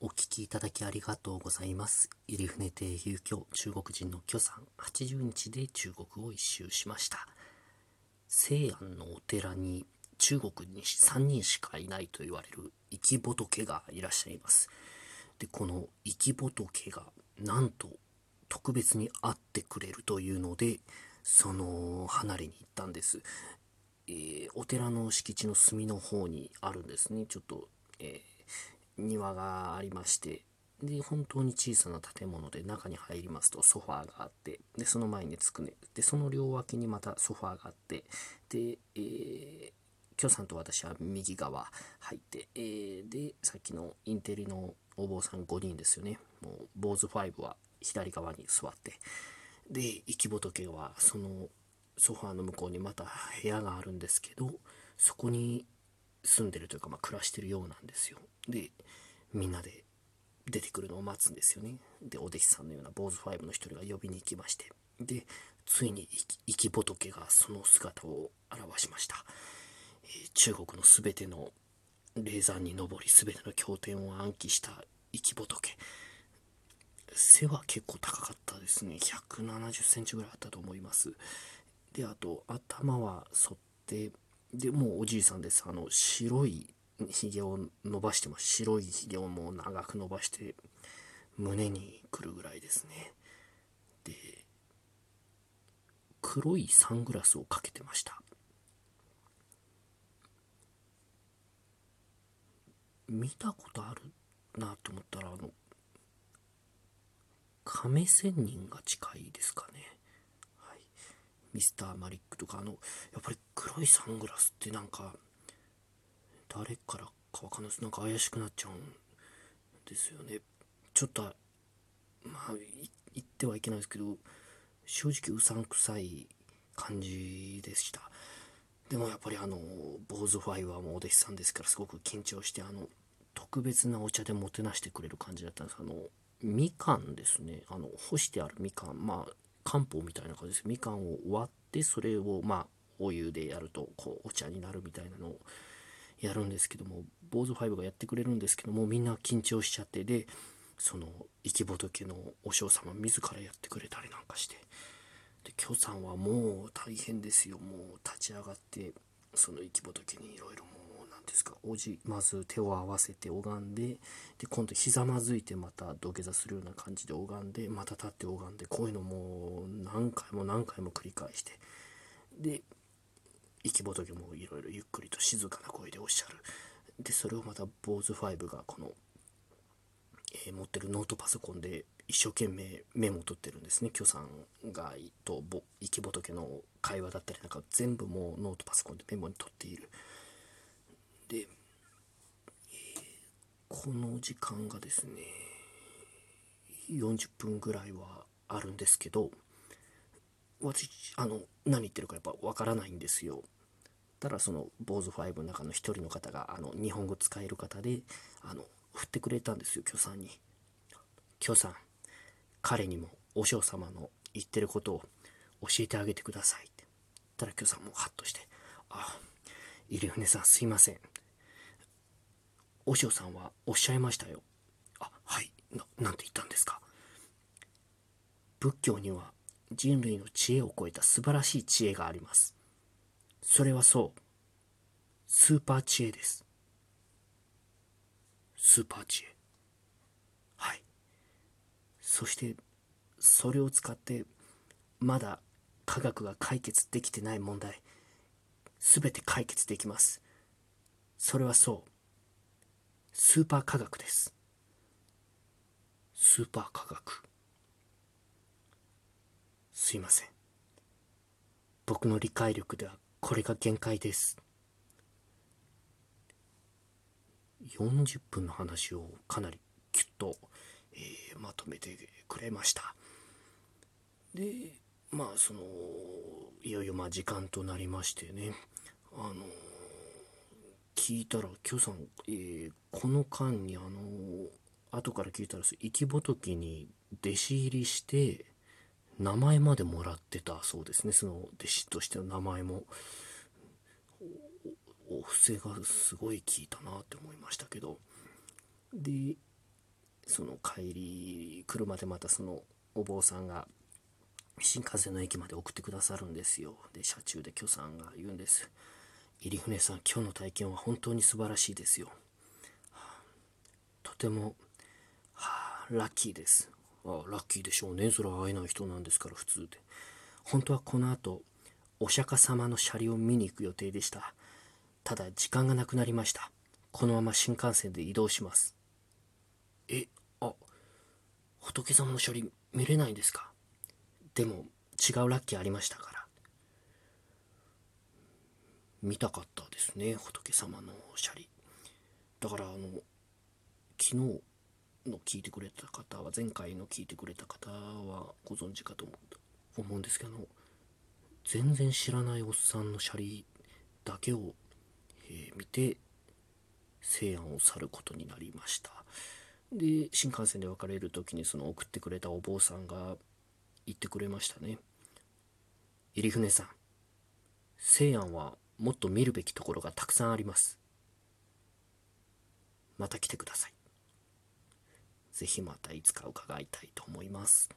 お聞きいただきありがとうございます。入船亭遊居中国人の許さん、80日で中国を一周しました。西安のお寺に中国に3人しかいないと言われる生き仏がいらっしゃいます。で、この生き仏がなんと特別に会ってくれるというので、その離れに行ったんです。えーお寺の敷地の隅の方にあるんですね。ちょっと、えー庭がありまして、で、本当に小さな建物で中に入りますとソファーがあって、で、その前につくね、で、その両脇にまたソファーがあって、で、えー、許さんと私は右側入って、えーで、さっきのインテリのお坊さん5人ですよね。もう、坊主5は左側に座って、で、生き仏はそのソファーの向こうにまた部屋があるんですけど、そこに住んでるというか、まあ、暮らしてるようなんですよ。で、みんなで出てくるのを待つんですよね。で、お弟子さんのような坊主5の一人が呼びに行きまして、で、ついに生き仏がその姿を現しました。えー中国のすべての霊山に登り、すべての経典を暗記した生き仏。背は結構高かったですね。170センチぐらいあったと思います。で、あと、頭は剃って、で、もうおじいさんです。あの、白いひげを伸ばしてます。白いひげをもう長く伸ばして、胸に来るぐらいですね。で、黒いサングラスをかけてました。見たことあるなと思ったら、あの、亀仙人が近いですかね。ミスターマリックとか、あの、やっぱり黒いサングラスってなんか、誰からかわかんないです。なんか怪しくなっちゃうんですよね。ちょっと、まあ、言ってはいけないですけど、正直うさんくさい感じでした。でもやっぱりあの、坊主ファイはもうお弟子さんですからすごく緊張して、あの、特別なお茶でもてなしてくれる感じだったんです。あの、みかんですね。あの、干してあるみかん。まあ、漢方みたいな感じです。みかんを割で、それをまあ、お湯でやると、こう、お茶になるみたいなのをやるんですけども、坊主5がやってくれるんですけども、みんな緊張しちゃって、で、その、生き仏のお嬢様自らやってくれたりなんかして、で、許さんはもう大変ですよ。もう立ち上がって、その生き仏にいろいろもう、ですか、おじ、まず手を合わせて拝んで、で、今度ひざまずいてまた土下座するような感じで拝んで、また立って拝んで、こういうのもう何回も何回も繰り返して、で、生き仏もいろいろゆっくりと静かな声でおっしゃる。で、それをまた坊主5がこの、えー持ってるノートパソコンで一生懸命メモを取ってるんですね。許さんがとぼ生き仏の会話だったりなんか全部もうノートパソコンでメモに取っている。で、えーこの時間がですね、40分ぐらいはあるんですけど、私、あの、何言ってるかやっぱわからないんですよ。ただその坊主5の中の一人の方があの日本語使える方であの振ってくれたんですよ許さんに。許さん彼にもお嬢様の言ってることを教えてあげてくださいって。言ったら許さんもハッとしてあ入船さんすいません。お嬢さんはおっしゃいましたよあはいななんて言ったんですか仏教には人類の知恵を超えた素晴らしい知恵がありますそれはそう。スーパー知恵です。スーパー知恵。はい。そして、それを使って、まだ科学が解決できてない問題、すべて解決できます。それはそう。スーパー科学です。スーパー科学。すいません。僕の理解力ではこれが限界です40分の話をかなりキュッと、えーまとめてくれましたでまあそのいよいよまあ時間となりましてねあの聞いたら許さん、えーこの間にあの後から聞いたら生き仏に弟子入りして名前までもらってたそうですね。その弟子としての名前も。お布施がすごい効いたなって思いましたけど。でその帰り車でまたそのお坊さんが新幹線の駅まで送ってくださるんですよ。で車中で許さんが言うんです。入船さん今日の体験は本当に素晴らしいですよ、はあ、とても、はあ、ラッキーです。あラッキーでしょうね。それは会えない人なんですから普通で。本当はこの後お釈迦様の車両を見に行く予定でした。ただ時間がなくなりました。このまま新幹線で移動します。えあ仏様の車輪見れないんですか？でも違うラッキーありましたから。見たかったですね仏様のシャリだからあの昨日の聞いてくれた方は前回の聞いてくれた方はご存知かと思うんですけど全然知らないおっさんのシャリだけを、えー、見て西安を去ることになりました。で新幹線で別れる時にその送ってくれたお坊さんが言ってくれましたね入船さん西安はもっと見るべきところがたくさんあります。また来てください。ぜひまたいつか伺いたいと思います。